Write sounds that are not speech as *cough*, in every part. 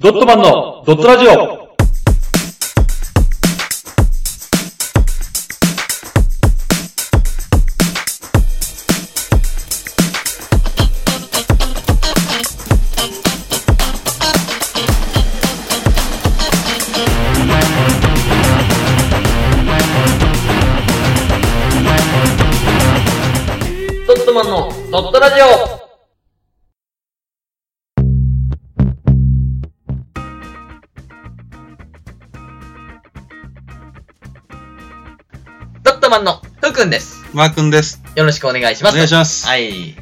ドットマンのドットラジオ。ドットマンのふうくんです。マー君です。よろしくお願いします。お願いしますはい。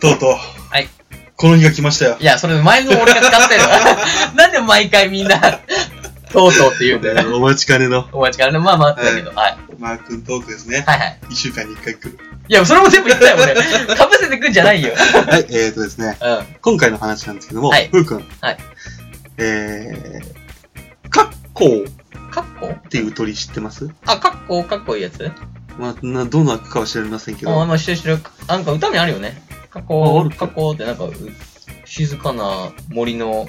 とうとう。はい。この日が来ましたよ。いや、それ前の俺が使ってる。*laughs* なんで毎回みんな、とうとうって言うんだよね。お待ちかねのお待ちからね。まあまああったけど。はい。マー君トークですね。はいはい。一週間に一回来る。いや、それも全部言ったよ、俺。かぶせてくんじゃないよ。*laughs* はい、えーとですね。うん。今回の話なんですけども、はいふうくん。はい。えー、カッコウカッコっていう鳥知ってます？あ、カッコかっこいいやつ？まあ、な、どのかは知りませんけあ、ど、まあ、してるしてる。なんか歌にあるよね。カッあコある、カッコってなんか、う静かな森の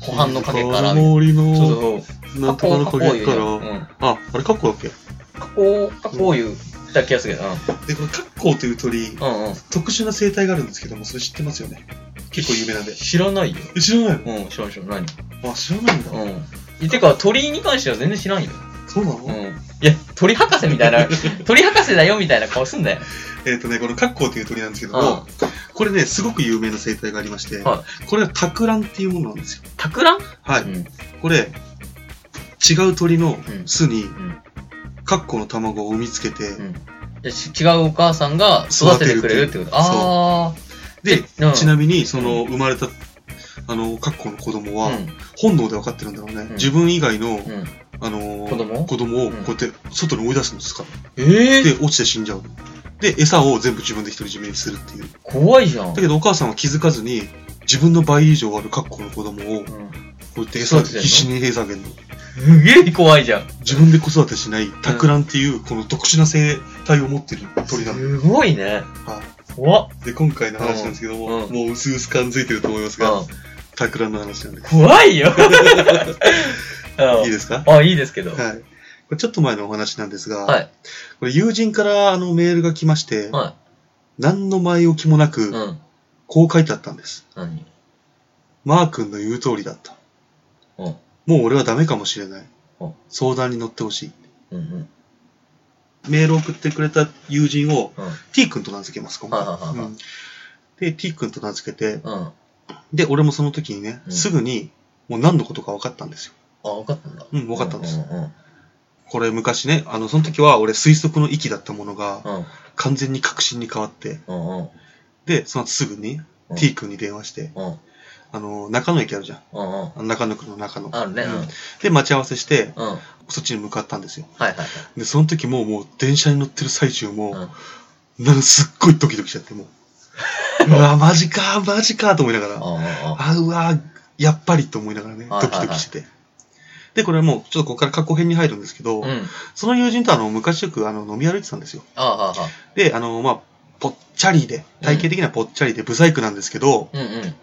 湖畔の影から。森の、そうそう。なんとかの影から、うん。あ、あれカッコウだっけ？カッコ、カッコ言うた気がするけど。で、このカッコウという鳥、うん。うんうん。特殊な生態があるんですけども、それ知ってますよね？結構有名なんで。知らないよ。え知らないの？うん、知らない知らない。あ、知らないんだ。何うん。てか、鳥に関しては全然知らんよ。そうなの、うん。いや、鳥博士みたいな、*laughs* 鳥博士だよみたいな顔すんだよ。えっ、とね、このカッコウという鳥なんですけども、これね、すごく有名な生態がありまして、はこれはタクランっていうものなんですよ。タクラン？はい。うん。これ、違う鳥のうん巣にうん。カッコウの卵を産みつけて、うん。違うお母さんが育ててくれるってこと。あで、うんちなみに、その、生まれた、あの、カッコウの子供あ。は、うん。本能で分かってるんだろうね。ん自分以外の、うん。あのー子供？子供をこうやって外に追い出すんですか？ええで、落ちて死んじゃう。で、餌を全部自分で独り占めにするっていう。怖いじゃん。だけどお母さんは気づかずに、自分の倍以上あるカッコウの子供を、こうやって餌、育ててんの？必死に餌あげるの。すげえ怖いじゃん。自分で子育てしないタクランっていう、この特殊な生態を持ってる鳥なの。すごいね。は怖っ。い。で、今回の話なんですけども、うんもう薄々感づいてると思いますが、うん。タクランの話なんで。怖いよ。*laughs* うんいいですか？あ、いいですけど。はい。これちょっと前のお話なんですが、はい。これ友人からあのメールが来まして、は何の前置きもなく、い。うん。こう書いてあったんです。何？マー君の言う通りだった。うん。もう俺はダメかもしれないうん。相談に乗ってほしい。うんうん。メールを送ってくれた友人をうん。T 君と名付けます、今回。はいはで、T 君と名付けて、うん。で、俺もその時にね、うんすぐに、もう何のことか分かったんですよ。あ、分かったんだ。うん、分かったんです。うんうんこれ昔ね、あの、その時は俺推測の域だったものが、うん。完全に確信に変わって、うんうん。で、その後すぐに、うん T 君に電話して、うん。あの、中野駅あるじゃん。うんうん。あの中野区の中野。あるね。うん。うんで、待ち合わせして、そっちに向かったんですよ。はいはい。で、その時もう、もう電車に乗ってる最中も、うん。なんかすっごいドキドキしちゃって、もう。うわ、マジか、マジか、と思いながら。あうわ、やっぱりと思いながらね、ドキドキしてて。で、これはもう、ちょっとここから過去編に入るんですけど、うん。その友人とあの、昔よくあの、飲み歩いてたんですよ。ああ、ああ。で、あの、まあ、ぽっちゃりで、体型的にはぽっちゃりで、ブサイクなんですけど、うんうん。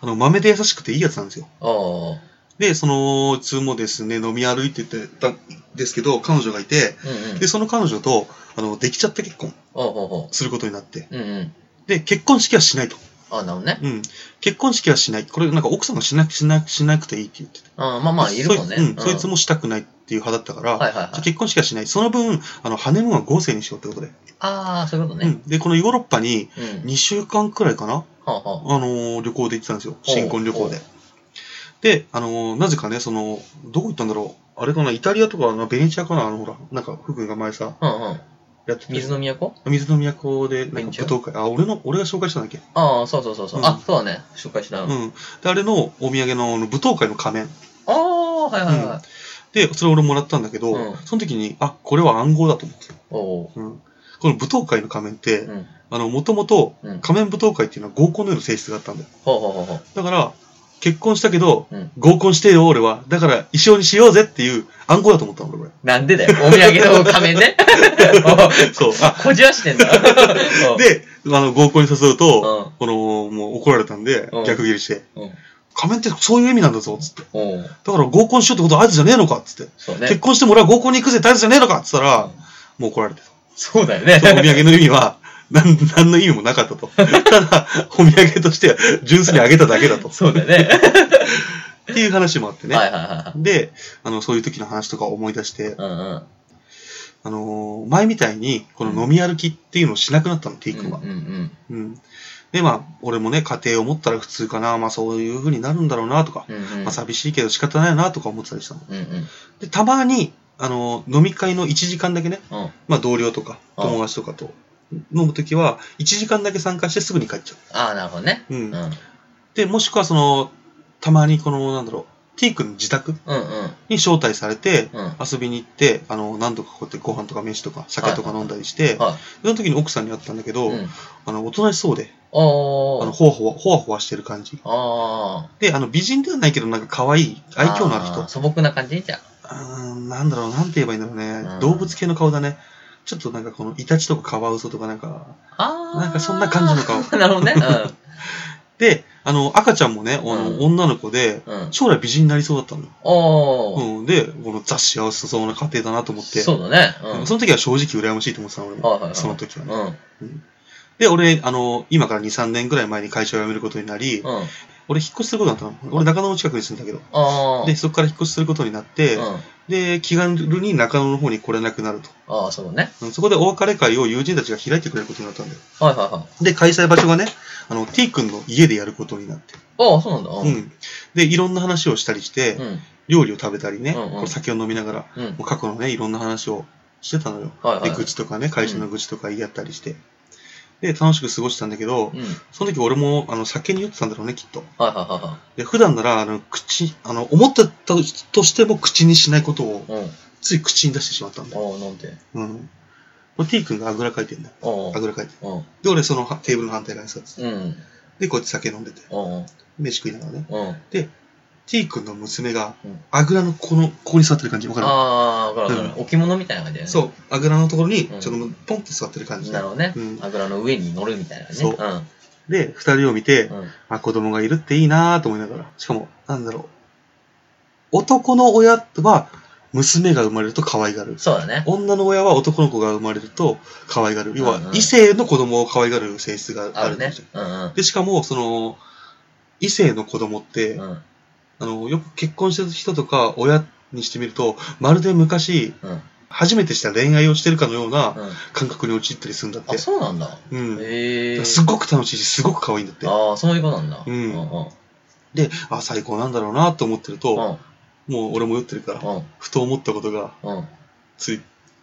あの、豆で優しくていいやつなんですよ。ああ。で、その、いつもですね、飲み歩いててたんですけど、彼女がいて、うんうん。で、その彼女と、あの、できちゃった結婚ああ、ほすることになって。うんうん。で、結婚式はしないと。ああ、なるほどね。うん。結婚式はしない。これ、なんか奥さんがしなしなしなくていいって言ってて。ああ、まあまあ、いるもんね。うん、そいつもしたくないっていう派だったから、はいはいはいじゃあ結婚式はしない。その分、あの、ハネムーンは合成にしようってことで。ああ、そういうことね。うん。で、このヨーロッパにうん。2週間くらいかなはあはあ。あのー旅行で行ってたんですよ。新婚旅行で。で、あのーなぜかね、その、どこ行ったんだろう。あれかな、イタリアとか、あのベネチアかな、あの、ほら、なんか、福君が前さ、うんうん。やってて。水の都？水の都で、なんか舞踏会。あ、俺の、俺が紹介したんだっけ？ああ、そうそうそうそう。うんあ、そうだね。紹介した。あうん。で、あれのお土産の舞踏会の仮面。あ、はいはいはい。で、それ俺もらったんだけど、うんその時に、あ、これは暗号だと思って。おおうん。この舞踏会の仮面って。あの、もともとうん。仮面舞踏会っていうのは合コンのような性質があったんだよ。だから、結婚したけど、うん合コンしてよ、俺は。だから、一緒にしようぜっていう暗号だと思ったの、俺。こなんでだよ。お土産の仮面ね。れ *laughs* そう。あ、こじらしてんだ。*laughs* で、あの、合コンに誘うと、うこの、もう怒られたんでうん、逆ギレして、ん。うん。仮面ってそういう意味なんだぞ、つって。おうだから合コンしようってことは合図じゃねえのか、つって。そうね結。婚しても俺は合コンに行くぜって合図じゃねえのか、つったら、もう怒られてた。そうだよね。お土産の意味は、なん、何の意味もなかったと。ただ、お土産としては純粋にあげただけだと。そうだよね。っていう話もあってね。はいはいはで、あの、そういう時の話とか思い出してい。、うんうん。あのー前みたいに、この飲み歩きっていうのをしなくなったの、T 君は。うんうんうん。で、まあ、俺もね、家庭を持ったら普通かな、まあそういう風になるんだろうな、とか、うん。うんうん。まあ寂しいけど仕方ないな、とか思ってたりしたの。うんうん。で、たまに、あのー飲み会の1時間だけね、うん。まあ同僚とか、うん友達とかと飲むときは、1時間だけ参加してすぐに帰っちゃああ、なるほどね。う。う。うんん。うんで、もしくはその、たまにこの、なんだろう、T 君の自宅うん。に招待されて、うん。遊びに行って、あの、何度かこうやってご飯とか飯とか酒とか飲んだりして、はい。その時に奥さんに会ったんだけど、うん。あの、おとなしそうで。あの、ほわほわ、ほわほわしてる感じ。あで、あの、美人ではないけど、なんか可愛い、あ。愛嬌のある人ー。素朴な感じじゃん。うーん、なんだろう、なんて言えばいいんだろうね。うん動物系の顔だね。ちょっとなんかこの、イタチとかカワウソとかなんか、ああ。なんかそんな感じの顔なるほどね。*laughs* で、あの、赤ちゃんもね、あの、うん女の子で、うん。うん。将来美人になりそうだったの。うん。で、このザ幸せそうな家庭だなと思って。そうだね。うん。その時は正直羨ましいと思ってたの、俺も。はいはいはいその時はね。うん。で、俺、あの、今から2、3年ぐらい前に会社を辞めることになり、うん。俺引っ越しすることになったの。俺中野の近くに住んだけど。で、そこから引っ越しすることになって、うん。で、気軽に中野の方に来れなくなると。ああ、そうだね。うんそこでお別れ会を友人たちが開いてくれることになったんだよ。はいはいはい。で、開催場所がね、あの、T 君の家でやることになって。ああ、そうなんだ。ううん。ん。で、いろんな話をしたりして、うん。料理を食べたりね、うんうんこう酒を飲みながら、うん。もう過去のね、いろんな話をしてたのよ。はいはい。で、愚痴とかね、会社の愚痴とか言い合ったりして。で、楽しく過ごしたんだけど、うん。はいその時俺も、あの、酒に酔ってたんだろうね、きっと。はいはで、普段なら、あの、口、あの、思ってたとしても口にしないことを、いはい。うん。つい口に出してしまったんだよ。ああ、なんで。うん。これ T 君があぐらかいてんだよ。あぐらかいて。うん。で、俺そのはテーブルの反対側に座ってたうん。で、こうやって酒飲んでて、うん。飯食いながらね。うん。T 君の娘がうん、あぐらのこの、ここに座ってる感じ。わかる？ああ、わかるわかる。う置物みたいな感じだよね。そう、あぐらのところに、うんちょっとポンって座ってる感じ。なるほどねうん。あぐらの上に乗るみたいなね。そううん。で、二人を見て、うん。あ、子供がいるっていいなぁと思いながら。しかも、なんだろう。男の親は、娘が生まれると可愛がる。そうだね。女の親は男の子が生まれると可愛がる。要は異性の子供を可愛がる性質がああるねですよ。。うんうん。で、しかも、その、異性の子供って、うん。あの、よく結婚してる人とか、親にしてみると、まるで昔、うん。初めてした恋愛をしてるかのようなうん。感覚に陥ったりするんだってあ、。そうなんだ。うん。へえ。すごく楽しいし、すごく可愛いんだって。ああ、そういうことなんだ。うんうんうん。で、あ、最高なんだろうなと思ってると、うん。もう俺も酔ってるから、うん。ふと思ったことが、うつい、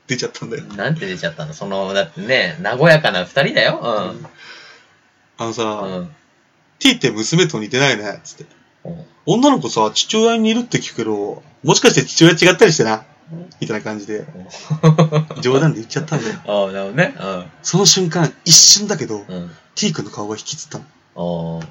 出ちゃったんだよ。ん。なんて出ちゃったの？その、だってね、和やかな二人だよ。あのさ、うん。うん。T って娘と似てないね、つって。うん女の子さ、父親に似るって聞くけど、もしかして父親違ったりしてな？みたいな感じで、冗談で言っちゃったんだよ。*laughs* ああ、なるほどね。その瞬間、一瞬だけど、うん。うん。T 君の顔が引きつったの。あ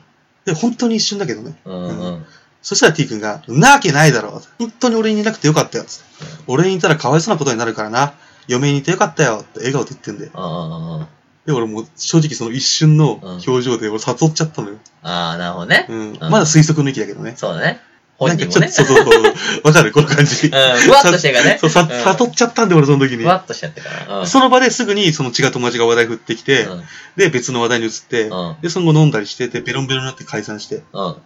で、本当に一瞬だけどね。あ。うんうん。そしたら T 君が、んなわけないだろ。本当に俺にいなくてよかったよ。つって俺にいたらかわいそうなことになるからな。嫁にいてよかったよ。って笑顔で言ってんだよ。あで、俺もう正直その一瞬の表情で俺悟っちゃったのよ。あ。ああ、なるほどね。うん。まだ推測抜きだけどね。そうだね。本人もね。なんかちょっと、そうそうそう。わかるこの感じ。うん。ふわっとしてるからね。そう、さ、うん悟っちゃったんで俺その時にふ。わっとしちゃってから。うん。その場ですぐにその違う友達が話題振ってきて、うん。で、別の話題に移って、うん。で、その後飲んだりしてて、ベロンベロンになって解散して。うん。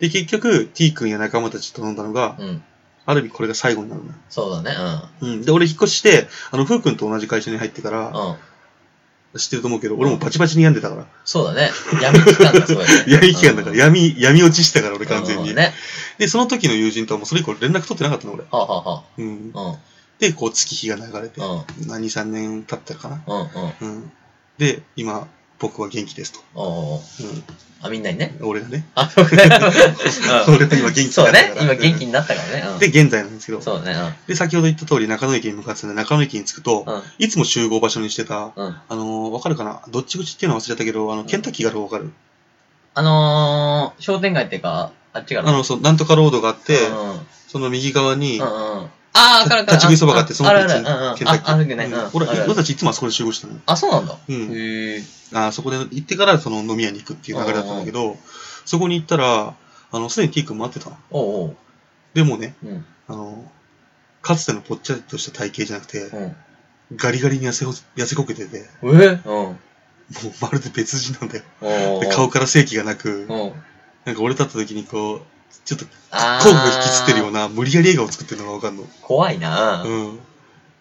で、結局、T 君や仲間たちと飲んだのが、うん。ある意味これが最後になるのよ。そうだね。うん。で、俺引っ越しして、あの、ふうくんと同じ会社に入ってから、うん。うん。知ってると思うけど、俺もバチバチに病んでたから。そうだね。闇期間だ、そうだね。*laughs* 闇期間だから、うん闇、闇落ちしてたから、俺完全に。うんね。で、その時の友人とはもうそれ以降連絡取ってなかったの、俺。はあ、はあで、こう月日が流れて、うん。何、3年経ったかな。で、今、僕は元気ですと。あ、みんなにね。ん。俺がね。あ、*laughs* そうね。うん俺は今元気そうね。今元気に。になったからね。うんで、現在なんですけど。そうだね。で、先ほど言った通り中野駅に向かってたんで、中野駅に着くと、うん。いつも集合場所にしてた。あのーわかるかな？どっち口っていうのは忘れちゃったけど、あの、ケンタッキーがあるのわかる？あのー、商店街っていうか、あっちがあの、そう、なんとかロードがあって。その右側に。あー、わかるわかる。立ち食いそばがあって、そのケンタッキー。あ、あるけどね。俺、たちいつもあそこで集合したの。あ、そうなんだ。うん。へえ。あそこで行ってからその飲み屋に行くっていう流れだったんだけど、そこに行ったら、あの、すでに T 君待ってたの。お。でもね、うん。あの、かつてのぽっちゃりとした体型じゃなくて、うん。ガリガリに痩せほ痩せこけてて、えうん。もうまるで別人なんだよ。顔から正気がなく、うん。なんか俺立った時にこう、ちょっとあー頭部が引きつってるような、無理やり笑顔作ってるのがわかんの。怖いなうん。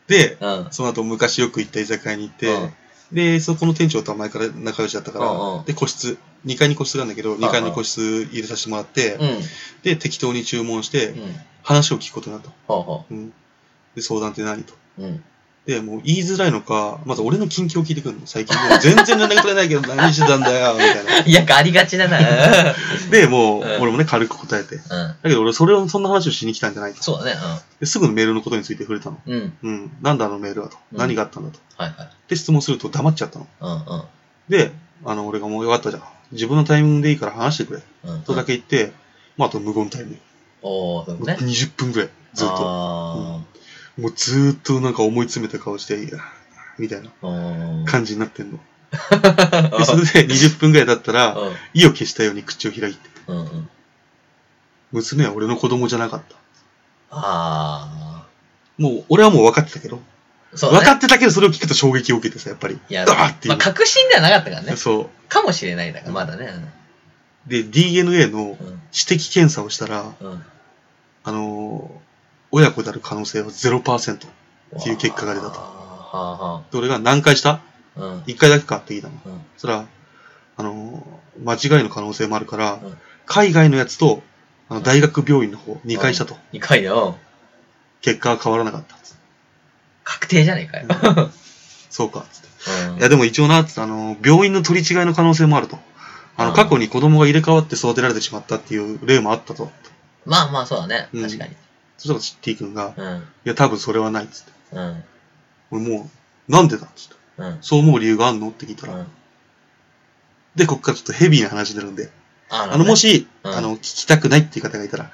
で、うん。その後昔よく行った居酒屋に行って、うんで、そこの店長とは前から仲良しだったから、うんうんで、個室、2階に個室があるんだけど、ん2階に個室入れさせてもらって、うん。で、適当に注文してう、ん。話を聞くことになった。で、相談って何と。う。うん。で、もう言いづらいのか、まず俺の近況を聞いてくるの。最近もう全然連絡取れないけど *laughs* 何してたんだよ、みたいな。いや、ありがちだな。*laughs* で、もう、うん俺もね、軽く答えて。うん。だけど俺、それを、そんな話をしに来たんじゃないと。そうだね。ですぐのメールのことについて触れたの。うん。うん。うん。なんだあのメールはと。うん何があったんだと。はいはい。で、質問すると黙っちゃったの。うんで、あの、俺がもうよかったじゃん。自分のタイミングでいいから話してくれ。うん。うん。とだけ言って、まあ、あと無言タイム。おー、そうね。20分ぐらい。ずっと。あもうずーっとなんか思い詰めた顔して、いや、みたいな。感じになってんの。*laughs* で、それで20分ぐらい経ったら、うん。意を消したように口を開いて、うんうん。娘は俺の子供じゃなかった。あもう、俺はもう分かってたけど、ね。分かってたけどそれを聞くと衝撃を受けてさ、やっぱり。いや、っていう。まあ、確信ではなかったからね。そかもしれないだから、まだね。う。で、DNA のうん。指摘検査をしたら、うん。あのー親子である可能性は0%。っていう結果が出たとはで、俺が何回した？うん。?1 回だけかって聞いたの。うん。そしたら、あのー間違いの可能性もあるから、うん海外のやつと、あの、大学病院の方、2回したと。2回だよ。結果は変わらなかった。確定じゃねえかよ。そうか。つってうんいや、でも一応な、つってあの、病院の取り違いの可能性もあると。あの、うん過去に子供が入れ替わって育てられてしまったっていう例もあったと。まあまあ、そうだね。うん確かに。そしたら T 君が、うん。いや、多分それはないっつって。うん。俺もう、なんでだっつって。うん。そう思う理由があんのって聞いたら。うん。で、こっからちょっとヘビーな話になるんで。ああの、も、し、うんあの、聞きたくないっていう方がいたら、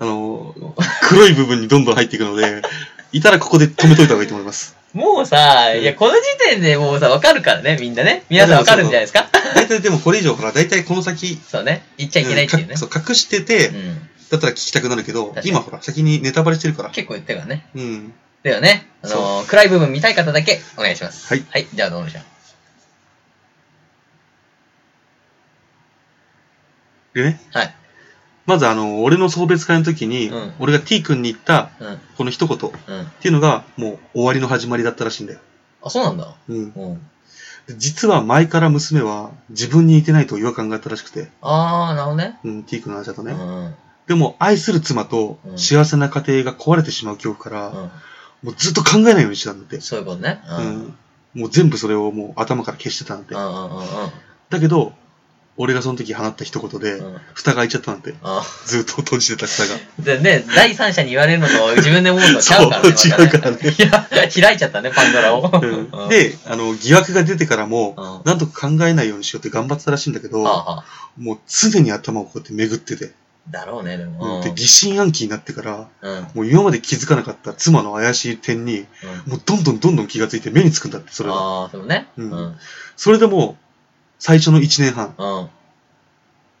あの、黒い部分にどんどん入っていくので、*laughs* いたらここで止めといた方がいいと思います。もうさ、いや、この時点でもうさ、わかるからね、みんなね。皆さんわかるんじゃないですか？大体でもこれ以上ほら、大体この先、そうね。言っちゃいけないっていうねか。そう、隠してて、うん。だったら聞きたくなるけど今ほら、先にネタバレしてるから。結構言ってるからね。うん。ではね、あのー、暗い部分見たい方だけお願いします。はい。はい、じゃあどうでしょう。でね、はい。まずあの、俺の送別会の時に、うん俺が T 君に言った、うん。この一言っうん。ていうのが、もう終わりの始まりだったらしいんだよ。あ、そうなんだ。うん。うん。で実は前から娘は自分に似てないと違和感があったらしくて、あー、なるほどね。うん、T 君の話だとね。うん。うん。でも、愛する妻とうん幸せな家庭が壊れてしまう恐怖から、もうずっと考えないようにしてたんだって。そういうことね。う。うんん。もう全部それをもう頭から消してたんだってう。んうんうんうん。だけど、俺がその時放った一言で、うん蓋が開いちゃったなんて。あずっと閉じてた蓋が。*laughs* でね、第三者に言われるのと自分で思うの *laughs* ちゃうからね。そう違うからね *laughs* いや、開いちゃったね、パンドラを。うんで、あの、疑惑が出てからも、うんなんとか考えないようにしようって頑張ってたらしいんだけど、もう常に頭をこうやって巡ってて、だろうね、でも。で、疑心暗鬼になってから、うん。うん。もう今まで気づかなかった妻の怪しい点に、もうどんどんどんどん気がついて目につくんだって、それは。ああ、そうね。ううんん。うん。それでも、最初の1年半、うん。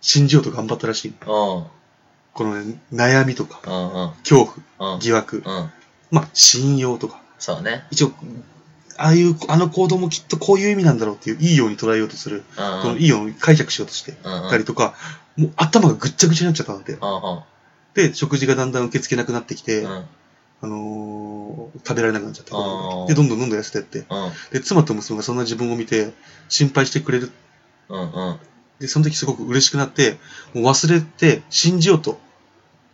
信じようと頑張ったらしい。うん。このね、悩みとか、うん。恐怖、うん。疑惑、うん。まあ、信用とか、そうね。一応、ああいう、あの行動もきっとこういう意味なんだろうっていう、いいように捉えようとする、うん。このいいように解釈しようとして。たりとか、もう頭がぐっちゃぐちゃになっちゃったんだって。うん。で、食事がだんだん受け付けなくなってきて、うん。あのー食べられなくなっちゃったで、どんどんどんどん痩せてって。うん。で、妻と娘がそんな自分を見て、心配してくれる。うん。うん。で、その時すごく嬉しくなって、もう忘れて、信じようと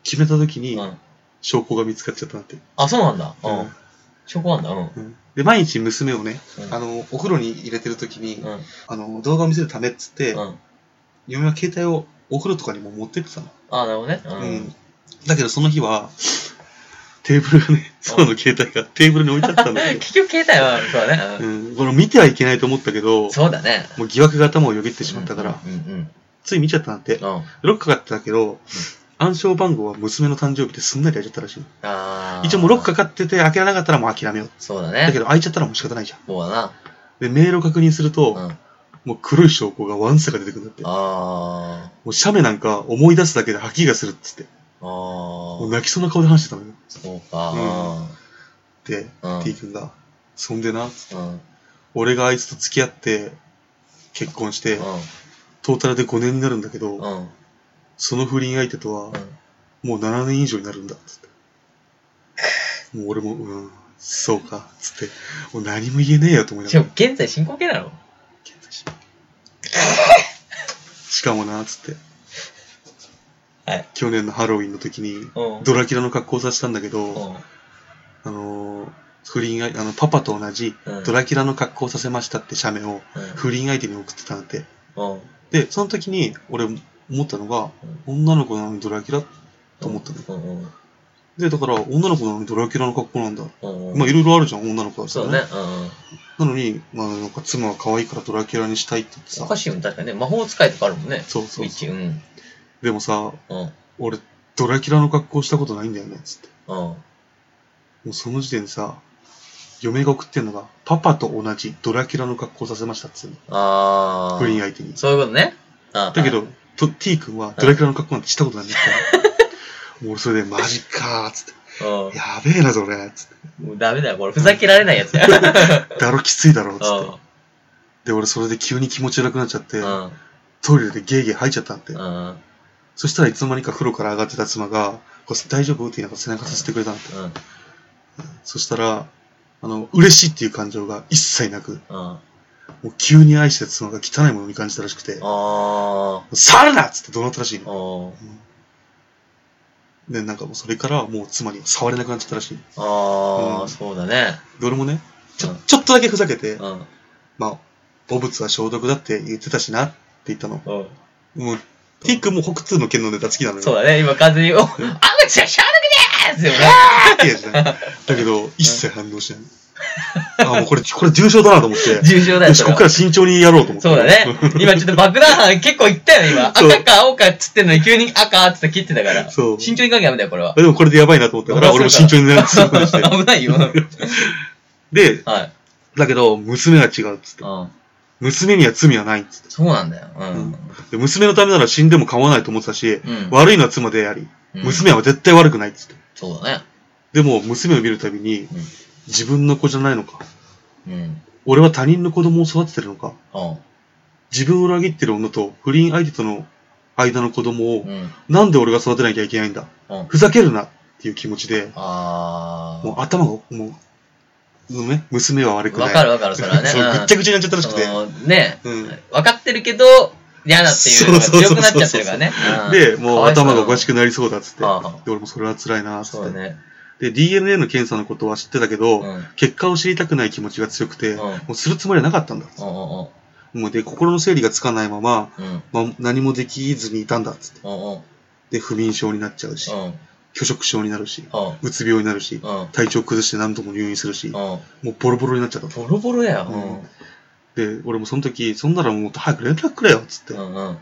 決めた時に、うん。証拠が見つかっちゃったなって。あ、そうなんだ。ううんん。証拠なんだ。うん。うんで、毎日娘をね、うんあの、お風呂に入れてる時に、うん。あの、動画を見せるためっつって、うん。嫁は携帯をお風呂とかにも持ってってたの。あなるほどね。ううんん。だけどその日は、テーブルがね、妻の携帯がテーブルに置いてあったんだよ。*laughs* 結局携帯は、そうだね。ううんん。これ見てはいけないと思ったけど、そうだね。もう疑惑が頭をよぎってしまったから、うんうんつい見ちゃったなんて。うん。うん。ロックかかってたけど、暗証番号は娘の誕生日ですんなり開いちゃったらしい。あー一応もうロックかかってて開けられなかったらもう諦めよう。そうだね。だけど開いちゃったらもう仕方ないじゃん。そうだな。で、メールを確認すると、うん。もう黒い証拠がワンサが出てくるんだって。もあう写メなんか思い出すだけで吐き気がするっつって。ー。あもうー。泣きそうな顔で話してたのよ。そうか。で、うん T 君が、そんでな、うん。うん。俺があいつと付き合って、結婚して、トータルで5年になるんだけど、うん。うん。その不倫相手とは、もう7年以上になるんだ、つって。もう俺も、うん、そうか、つって。もう何も言えねえよと思いながら。現在進行形なのしかもな、つって。はい。去年のハロウィンの時に、うん。ドラキュラの格好をさせたんだけど、うん。あのー、不倫相あの、パパと同じうん、ドラキュラの格好をさせましたって写メを、うん不倫相手に送ってたんだって。うん。で、その時に、俺思ったのが、女の子なのにドラキュラ？と思ったの。うんうん。で、だから、女の子なのにドラキュラの格好なんだ。うんうん。まあ、いろいろあるじゃん、女の子はそうだね。うんうん。なのに、まあ、なんか妻は可愛いからドラキュラにしたいって言ってさ。おかしいよね。確かにね。魔法使いとかあるもんね。そうそうウィッチ。うん。でもさ、うん。俺、ドラキュラの格好したことないんだよね、つって。うん。もうその時点でさ、嫁が送ってんのが、パパと同じドラキュラの格好させましたっつうの。あー。不倫相手に。そういうことね。だけど、、と T 君はドラキュラの格好なんてしたことないんだから。もう俺それで、マジかーっつって。うん。やべえな、それ。つって。もうダメだよ、これ。ふざけられないやつや。*laughs* だろきついだろ、つうんって。で、俺それで急に気持ち悪くなっちゃって、うん。トイレでゲーゲー吐いちゃったんて。うん。そしたらいつの間にか風呂から上がってた妻が、こう大丈夫？って言いながら背中させてくれたんて。うん。そしたら、あの、嬉しいっていう感情が一切なく、うん。もう急に愛してた妻が汚いものに感じたらしくて、あ触るなっつって怒鳴ったらしいー。の。うん。で、なんかもうそれからもう妻に触れなくなっちゃったらしい。あー、うんそうだね。で、俺もね、ちょうん、ちょっとだけふざけて、うん。まあ、汚物は消毒だって言ってたしなって言ったの。うん。もう、ティックも北通の剣のネタ好きなのよ。そうだね、今完全に、お、あ、うちは消毒でーすよね。*laughs* ってやつね。だけど、一切反応しない。あ、もうこれ、これ重症だなと思って。重症だよ、よし、ここから慎重にやろうと思って。そうだね。*laughs* 今ちょっと爆弾犯結構いったよ、今。*laughs* そう赤か青かっつってんのに急に赤っつって切ってたから。そう慎重に書きゃダメだよ、これは。でもこれでやばいなと思ったから、俺も慎重になって。*laughs* 危ないよ。で、はい。だけど、娘は違うっつって。うん。娘には罪はないっつって。そうなんだよ。うん。で娘のためなら死んでも構わないと思ってたし、うん。悪いのは妻であり、うん娘は絶対悪くないっつって。そうだね。でも、娘を見るたびに、うん自分の子じゃないのか。うん。俺は他人の子供を育ててるのか。うん。自分を裏切ってる女と不倫相手との間の子供を、うん。なんで俺が育てなきゃいけないんだ。うん。ふざけるなっていう気持ちで、あもう頭が、もう、うんね、娘は悪ー。くない。わかるわかる、それはね。*laughs* そううんぐっちゃぐちゃになっちゃったらしくて。そのね、うん分かってるけど、嫌だっていうのが強くなっちゃってるからね。うんで、もう頭がおかしくくなりそうだっつって。俺もそれは辛いなっつって。そうだね。で、DNA の検査のことは知ってたけど、うん。結果を知りたくない気持ちが強くて、うんもうするつもりはなかったんだ。うんうんもうで、心の整理がつかないまま、うん。まあ、何もできずにいたんだっつって。うんうん。で、不眠症になっちゃうし、うん。拒食症になるし、うん。うつ病になるし、うん。体調崩して何度も入院するし、もうん。うボロボロになっちゃったと。ボロボロやよ。で、俺もその時、そんならもっと早く連絡くれよっつって、うん。うんうん。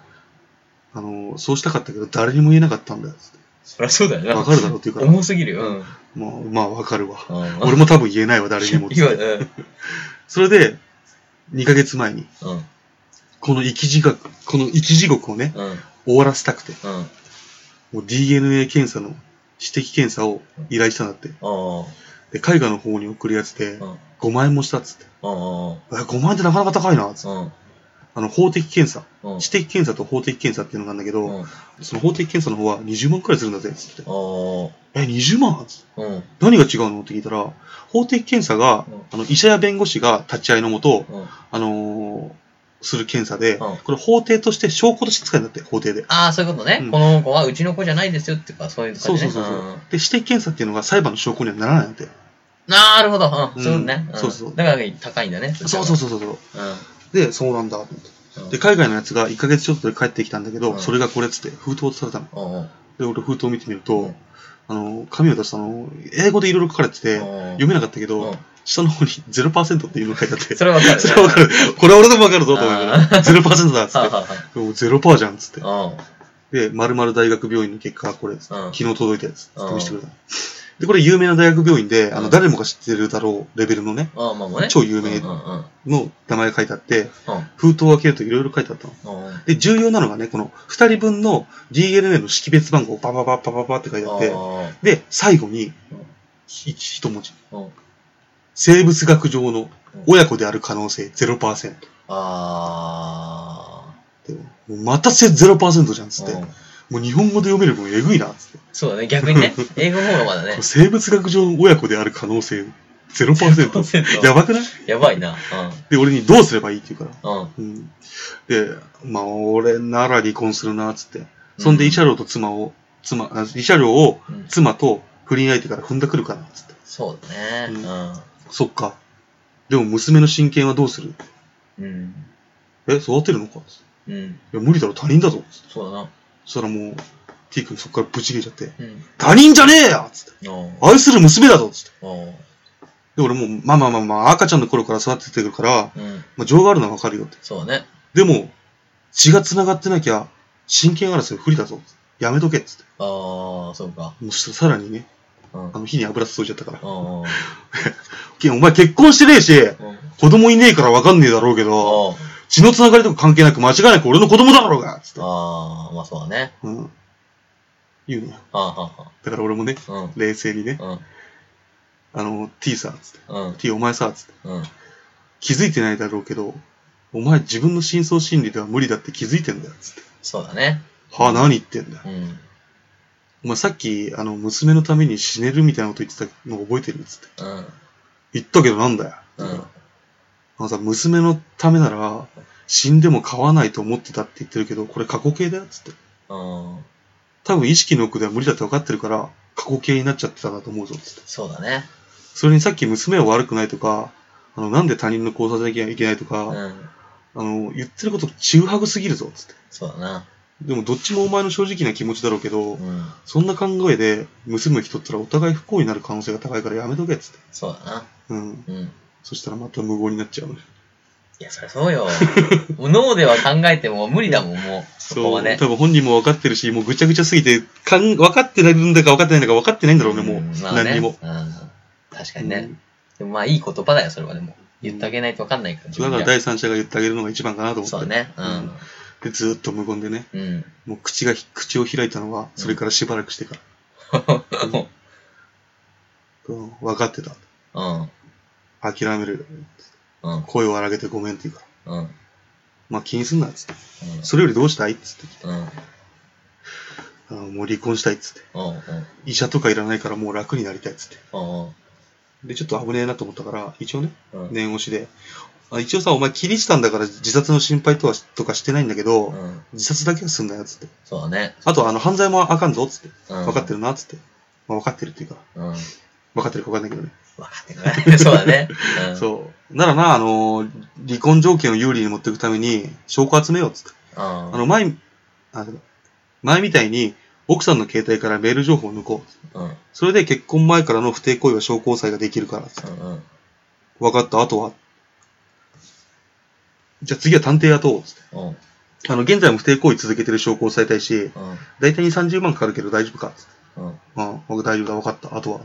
あの、そうしたかったけど誰にも言えなかったんだよっつって。そりゃそうだよな。わかるだろうって言うから、重すぎるよ。うん。まあ、まあわかるわ。うん。俺も多分言えないわ、誰にも言わ。*laughs* それで、2ヶ月前に、うん。この生き地獄、この生き地獄をね、うん。終わらせたくて、うん。もう DNA 検査の指摘検査を依頼したんだって。うん。で、海外の方に送るやつでうん。5万円もしたっつって。うん。え、5万円ってなかなか高いなっつって。うん。あの、法的検査。うん。知的検査と法的検査っていうのがあるんだけど、うん。その法的検査の方は20万くらいするんだぜ、つって。うん。え、20万？つってうん。何が違うの？って聞いたら、法的検査が、あの、医者や弁護士が立ち会いのもと、うん。あのーする検査で、うんこれ法廷として証拠として使えるんだって、法廷で。ああ、そういうことね。うんこの子はうちの子じゃないですよっていうか、そういうそう感じね。そうそうそう、んで、指摘検査っていうのが裁判の証拠にはならないんだって。なるほど。う。うんんそうね。んそうそうだから高いんだね。そうそうそうそうそう。う。で、そうなんだと思って。うん。で、海外のやつが1ヶ月ちょっとで帰ってきたんだけど、うんそれがこれっつって封筒をされたの。うんうん。で、俺封筒を見てみると、うんあの、紙を出したの、英語でいろいろ書かれてて、うん読めなかったけど、うん下の方に0%っていうのが書いてあって、それはわかる。*laughs* それはわかる。これは俺でもわかるぞと思いながら、あー0%だっつはって。もう0%じゃんっつって。うん。で、〇〇大学病院の結果がこれっつって、うん昨日届いたやつっつってうん見せてくれた。で、これ有名な大学病院で、あの、うん誰もが知ってるだろうレベルのね、ああ、まあまあね。超有名うんうんの名前が書いてあって、うん。封筒を開けるといろいろ書いてあったの。で、重要なのがね、この2人分の DNA の識別番号、パパパパパパって書いてあって、あで、最後にうん、ひ一文字。あ。うん。生物学上のうん親子である可能性0%。あでもうまたせ0%じゃん、つって。うんう日本語で読める分えぐいな、つって。そうだね、逆にね。英語の方がまだね。*laughs* 生物学上の親子である可能性0%。0%やばくない？やばいな。で、俺にどうすればいいって言うから。うん。うん。うん。で、まあ、俺なら離婚するな、つって。そんで、うんイシャロウと妻を、妻、あイシャロウをうん妻と不倫相手から踏んだくるかな、つって。そうだね。そっか。でも娘の親権はどうする？うん。うん。え、育てるのか？つってうん。いや、無理だろ、他人だぞ。つってそうだな。そしたらもう、T 君そっからブチ切れちゃって、うん。他人じゃねえよつって。愛する娘だぞつって。で、俺もう、まあまあまあまあ、赤ちゃんの頃から育ててるから、うん。まあ、情があるのはわかるよって。そうだね。でも、血が繋がってなきゃ、親権争い不利だぞ。やめとけっつって。ああ、そうか。もうそしたらさらにね、うん。あの、火に油注いじゃったから。け *laughs* お前結婚してねえし、子供いねえからわかんねえだろうけど、血の繋がりとか関係なく間違いなく俺の子供だろうがつって。ああ、まあそうだね。うん。言うのよ。はあはだから俺もね、あはあ。冷静にね、うん。うん。あの、T さ、つって。うん。T お前さ、つって。うん。気づいてないだろうけど、お前自分の深層心理では無理だって気づいてんだよ、つって。そうだね。はあ、何言ってんだよ。うん。お前さっき、あの、娘のために死ねるみたいなこと言ってたの覚えてる？つって。うん。言ったけどなんだよ。うん。さ、娘のためなら、死んでも飼わないと思ってたって言ってるけど、これ過去形だよ、つって。うん。多分意識の奥では無理だって分かってるから、過去形になっちゃってたんだと思うぞ、つって。そうだね。それにさっき娘は悪くないとか、あの、なんで他人の交差できないけないとか、うん。あの、言ってることちぐはぐすぎるぞ、つって。そうだな。でもどっちもお前の正直な気持ちだろうけど、うん。そんな考えで娘を引き取ったらお互い不幸になる可能性が高いからやめとけっつって。そうだな。うん。うん。そしたらまた無言になっちゃうのよ。いや、そりゃそうよ。*laughs* 脳では考えても無理だもん、もう。そこはね。多分本人も分かってるし、もうぐちゃぐちゃすぎて、かん分かってないんだか分かってないんだか分かってないんだろうね、もう。んまあね何にも。うん。確かにね。うんでもまあいい言葉だよ、それはでも。言ってあげないと分かんないから。だから第三者が言ってあげるのが一番かなと思って。そうだね。うん。で、ずーっと無言でね、うん。もう口が、口を開いたのは、それからしばらくしてから。*laughs* うん、分かってた。うん。諦める。うん。声を荒げてごめんって言うから。うん。まあ気にすんな、つって。それよりどうしたいっつって。うん。うん。あのもう離婚したいっつって。うん。医者とかいらないからもう楽になりたいっつって。うん。で、ちょっと危ねえなと思ったから、一応ね、うん。念押しで、あ一応さ、お前キリシタンだから自殺の心配とはとかしてないんだけど、うん。自殺だけはすんなよ、つって。そうだね。あと、あの、犯罪もあかんぞ、つって。うん。分かってるな、つって。まあ、分かってるっていうか、うん。分分かってるか分かんないけどね。かってるね。そうだね。うん。そう。ならな、あの、離婚条件を有利に持っていくために、証拠集めよう、つって。うん。あの、前、あ前みたいに、奥さんの携帯からメール情報を抜こう。うん。それで結婚前からの不貞行為は証拠押さえができるから、つって。うん。うん。分かった、あとは。じゃあ次は探偵雇おう、つって。うん。あの、現在も不貞行為続けてる証拠を押さえたいし、うん。だいたい2、30万かかるけど大丈夫かつって。うん。うん、僕大丈夫だ、分かった、あとは。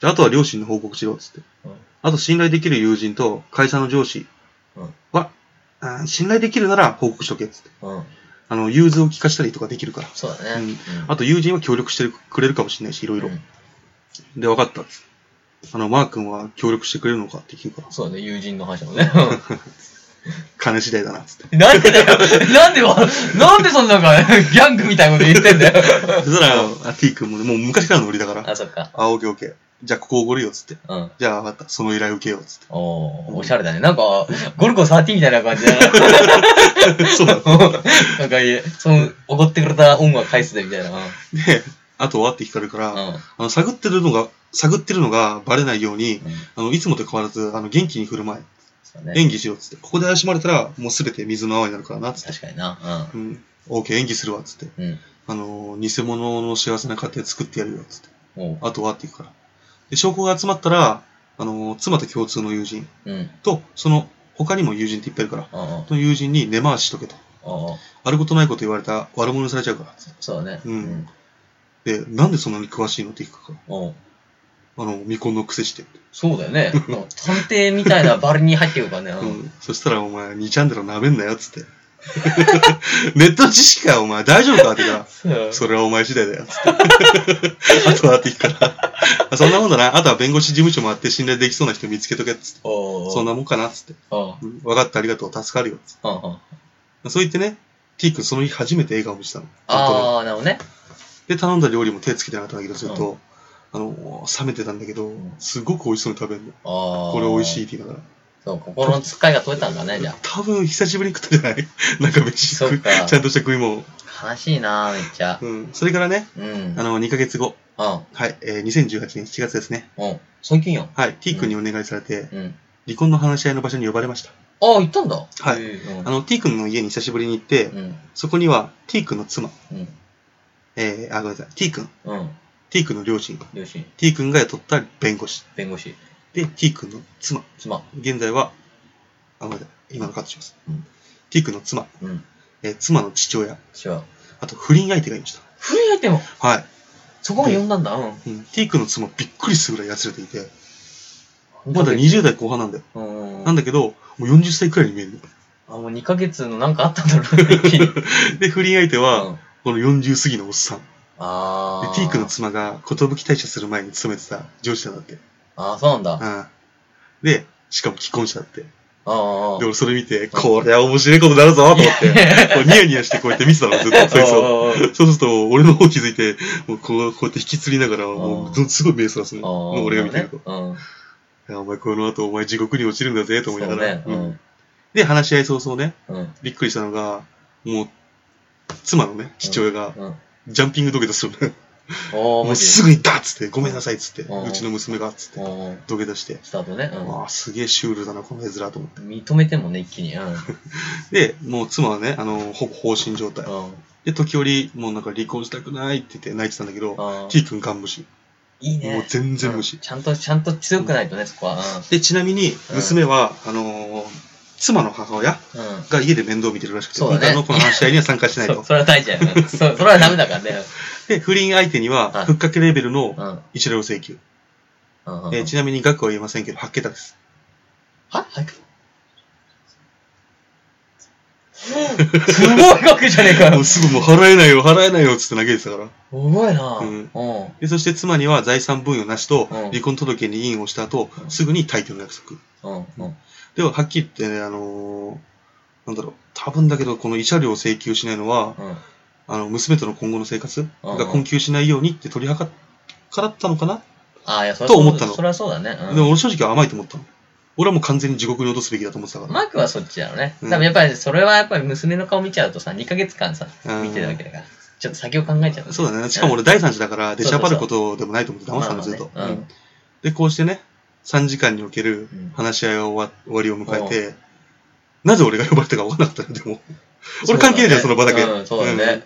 じゃあ、あとは両親に報告しろ、つって。うんあと、信頼できる友人と会社の上司うんは、あ信頼できるなら報告しとけ、つって。うん。あの、融通を聞かしたりとかできるから。そうだね。あと、友人は協力してくれるかもしれないし、いろいろ。うんで、分かった、つって。あの、マー君は協力してくれるのかって聞くから。そうだね、友人の話もね。*laughs* 金次第だな、つって。なんでだよなんでわ、なんでそんなんか、ギャングみたいなこと言ってんだよ。そしたら、あ T 君もね、もう昔からのノリだから。あ、そっか。あ、オッケーオッケー。じゃあ、ここおごるよ、つって。うん。じゃあ、分かった。その依頼受けよう、つって。おー、おしゃれだね。なんか、ゴルゴ13みたいな感じだな。*laughs* そうだ。*laughs* なんかいい、その、おごってくれた恩は返すで、みたいな。で、あとはって聞かれるから、うん。うん。あの、探ってるのが、探ってるのがバレないように、あの、いつもと変わらず、あの、元気に振る舞い、そうね。演技しろっつって。ここで怪しまれたら、もうすべて水の泡になるからな、つって。確かにな。うん。オーケー、演技するわ、つって。うん。うん。あの、偽物の幸せな家庭作ってやるよ、つって。おう。あとはって言うから。で、証拠が集まったら、あの、妻と共通の友人うん。と、その、他にも友人っていっぱいいるから、うんうん。その友人に根回ししとけと。うんうん。あることないこと言われた悪者にされちゃうから。そうだね。うんで、なんでそんなに詳しいのって聞くかうん。ら。あの、未婚の癖して。そうだよね。うん探偵みたいなバルに入ってくるからね。ううんん。そしたらお前、2チャンネル舐めんなよ、つって。*laughs* ネットの知識か、お前、大丈夫かって言ったら、それはお前次第だよ、つって。あとはって言うから、あそんなもんだな。あとは弁護士事務所もあって信頼できそうな人見つけとけ、つって。そんなもんかな、つって。分かった、ありがとう、助かるよ、つって。そう言ってね、T 君その日初めて笑顔見せたの。ああ、なるほどね。で、頼んだ料理も手つけてなかったんだけど、ずっと、あの、冷めてたんだけど、すごく美味しそうに食べるの。これ美味しいって言いながら。そう、心の使いが取れたんだね、じゃ多分久しぶりに食ったんじゃない？*laughs* なんか飯食い、ちゃんとした食い物。あ。悲しいな、めっちゃ。うん。それからね、うん。あの、2ヶ月後。うん。はい、えー、2018年7月ですね。うん。最近よ。はい、T 君にお願いされて、うん。離婚の話し合いの場所に呼ばれました。ああ、行ったんだ。はいうんあの、T 君の家に久しぶりに行って、うん。そこには T 君の妻、うん。えー、あ、ごめんなさい、T 君、うん。T 君の両親、両親、T 君が雇った弁護士、弁護士、で、T 君の妻、妻。現在は、あ、ごめんなさい、今のカットします。うん T 君の妻、うん。えー妻の父親、違う。あと不倫相手がいました。古い相手も、はい。そこまで呼んだんだ。うん。うん、T 君の妻びっくりするぐらい痩せれていて、まだ20代後半なんだよ。うん。なんだけど、もう40歳くらいに見えるの。あ、もう2ヶ月のなんかあったんだろうね。*laughs* で、不倫相手は、うんこの40過ぎのおっさん。でああ。T 君の妻が、寿退社する前に勤めてた上司なんだって。ああ、そうなんだ。あうん。で、しかも既婚者だって。で、あ。俺それ見て、こりゃ面白いことになるぞと思って、こうニヤニヤしてこうやって見てたの、ずっと、そいつを。あそうすると、俺の方気づいて、もうこうこうやって引きずりながら、もうすごい目そらすの。俺が見てると。うん。いやお前この後お前地獄に落ちるんだぜ、と思いながら。そうねうんで、話し合い早々ね、うん。うん。びっくりしたのが、もう、妻のね、父親が、うん。ジャンピング土下座するの *laughs* もうすぐにダッつって、ごめんなさいっつって、うちの娘がっつって、うん。土下座して、スタートね。わあ、すげえシュールだな、この絵面と思って。うん。認めてもね、一気に。うん。*laughs* で、もう妻はね、あの、ほぼ放心状態。うん。で、時折、もうなんか離婚したくないって言って泣いてたんだけど、T 君ガン無視。いいね。もう全然無視うんちゃんと、ちゃんと強くないとね、そこは。で、ちなみに、娘は、あのー妻の母親。が家で面倒見てるらしくて、今回のこの話し合いには参加してないと。*laughs* それは大事だよね。そう、それはダメだからね。で、不倫相手にははい、ふっかけレベルのうん。うん。一両請求。うん。えーちなみに額は言えませんけど、8桁です。は？はい。すごい額じゃねえかよ *laughs* もう。すぐもう払えないよ、払えないよ、つって投げてたから。すごいな。ううんん。うん。で、そして妻には財産分与なしとうん、離婚届に印をした後、すぐに退去の約束。うん。では、はっきり言ってね、あのーなんだろう、多分だけど、この慰謝料を請求しないのは、うん。あの、娘との今後の生活うんが困窮しないようにって取り計からったのかな、ああ、いや、それと思ったのそれはそうだね。うん。でも俺正直甘いと思ったの。俺はもう完全に地獄に落とすべきだと思ってたから。マークはそっちだろうね。うん多分やっぱり、それはやっぱり娘の顔見ちゃうとさ、2ヶ月間さ、うん見てるわけだから。ちょっと先を考えちゃう。そうだね。しかも俺第三者だから、出しゃばることでもないと思って騙したの、まあまあねずっと。うんうんで、こうしてね、3時間におけるうん話し合いが終わ終わりを迎えて、なぜ俺が呼ばれたか分からなかったの、でも。俺関係ないじゃん、その場だけ。うん、そうだね。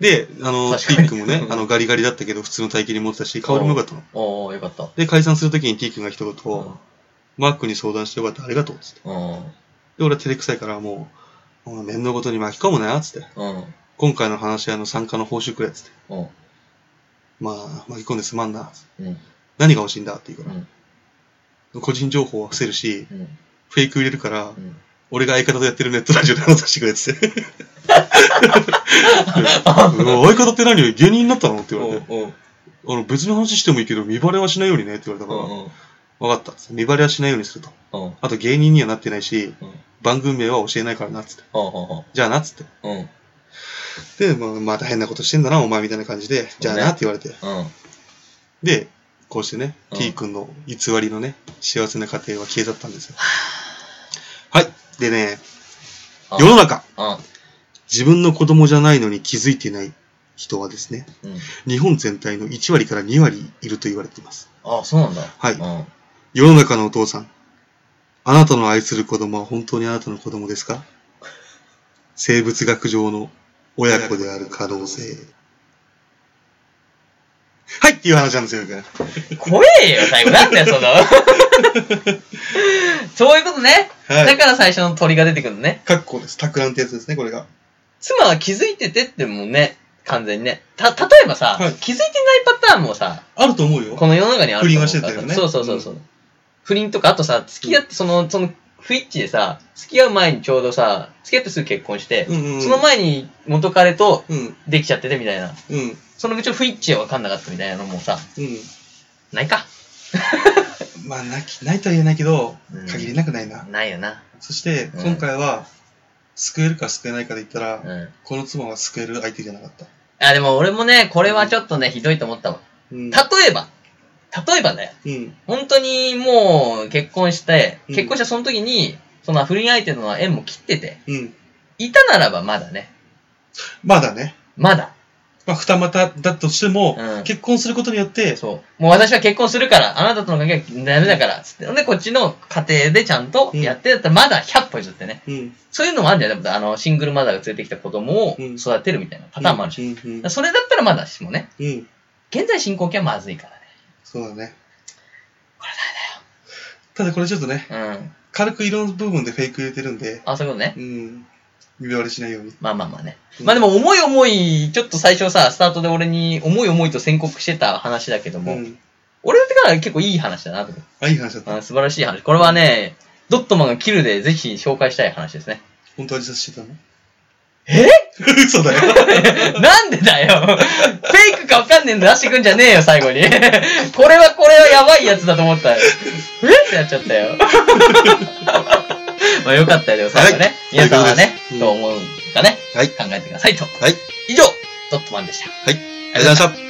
で、あの、確かに T 君もね、*laughs* あの、ガリガリだったけど、普通の体型に持ってたし、香りも良かったの。おおよかった。で、解散するときに T 君が一言、うんマークに相談してよかった、ありがとう、つって。うん。で、俺は照れくさいから、もう、面のことに巻き込むなよ、つって。うん。今回の話し合いの参加の報酬くれ、つって。うん。まあ、巻き込んですまんな。うん。何が欲しいんだって言うかうん。ら。個人情報は伏せるし、うん。フェイク入れるから、うん。俺が相方とやってるネットラジオで話させてくれ、つって。*laughs* *laughs* うん相方って何芸人になったのって言われて。うん。あの、別の話してもいいけど、見バレはしないようにねって言われたから、うん。分かった。見バレはしないようにすると。うん。あと芸人にはなってないし、うん番組名は教えないからな、つって。うん。じゃあな、つって。うん。で、まあ、また変なことしてんだな、お前みたいな感じで、じゃあなって言われて。うん。で、こうしてね、うん T 君の偽りのね、幸せな家庭は消え去ったんですよ。はい。でね、世の中、うん。自分の子供じゃないのに気づいていない人はですね、うん。日本全体の1割から2割いると言われています。あ、そうなんだ。はいうん。世の中のお父さん、あなたの愛する子供は本当にあなたの子供ですか？生物学上の親子である可能性。はいっていう話なんですよ、僕怖えよ、最後。なんだよ、その。*laughs* そういうことね。はいだから最初の鳥が出てくるのね。カッコです。托卵ってやつですね、これが。妻は気づいててってもうね、完全にね。た、例えばさ、はい気づいてないパターンもさ、あると思うよ。この世の中にあると思うから不倫はしてたよねそうそうそうそう。不倫とか、あとさ、付き合って、その、その、不一致でさ、付き合う前にちょうどさ、付き合ってすぐ結婚して、うんうん。その前に元彼とうん。できちゃっててみたいな。うん。そのうちの不一致は分かんなかったみたいなのもさ、うん。ないか。*laughs* まあ、なき、ないとは言えないけどうん、限りなくないな。ないよな。そして、うん今回は、救えるか救えないかで言ったら、うん。この妻は救える相手じゃなかった。あ、でも俺もね、これはちょっとね、ひどいと思ったわ。うん。例えば、例えばだよ。うん。本当にもう結婚して、うん結婚したその時に、その不倫相手との縁も切ってて、うん。いたならばまだね。まだね。まだ。まあ、二股だとしても、うん結婚することによって、そう。もう私は結婚するから、あなたとの関係はダメだから、つって。で、こっちの家庭でちゃんとやってだったら、まだ100歩譲ってね。うん。そういうのもあるんじゃないあの、シングルマザーが連れてきた子供をうん育てるみたいなパターンもあるし。うん。うんだからそれだったらまだしもね。うん。現在進行形はまずいからそうだね。こただこれちょっとね。うん。軽く色の部分でフェイク入れてるんで、あ、そういうことね。うん。指割りしないように。まあまあまあね。うんまあでも、重い重い、ちょっと最初さ、スタートで俺に重い重いと宣告してた話だけども、うん。俺だってから結構いい話だなと思あ、いい話だった。う。素晴らしい話。これはね、ドットマンがキルでぜひ紹介したい話ですね。本当は自殺してたの？え？*laughs* 嘘だよ。*laughs* なんでだよフェイクかわかんねえの出してくんじゃねえよ、最後に。これはこれはやばいやつだと思ったよ。え？ってなっちゃったよ。*laughs* *laughs* まあよかったよ、最後ね。はい皆さんはね、うんどう思うかね、はい。考えてくださいと。はい。以上、ドットマンでした。はい。ありがとうございました。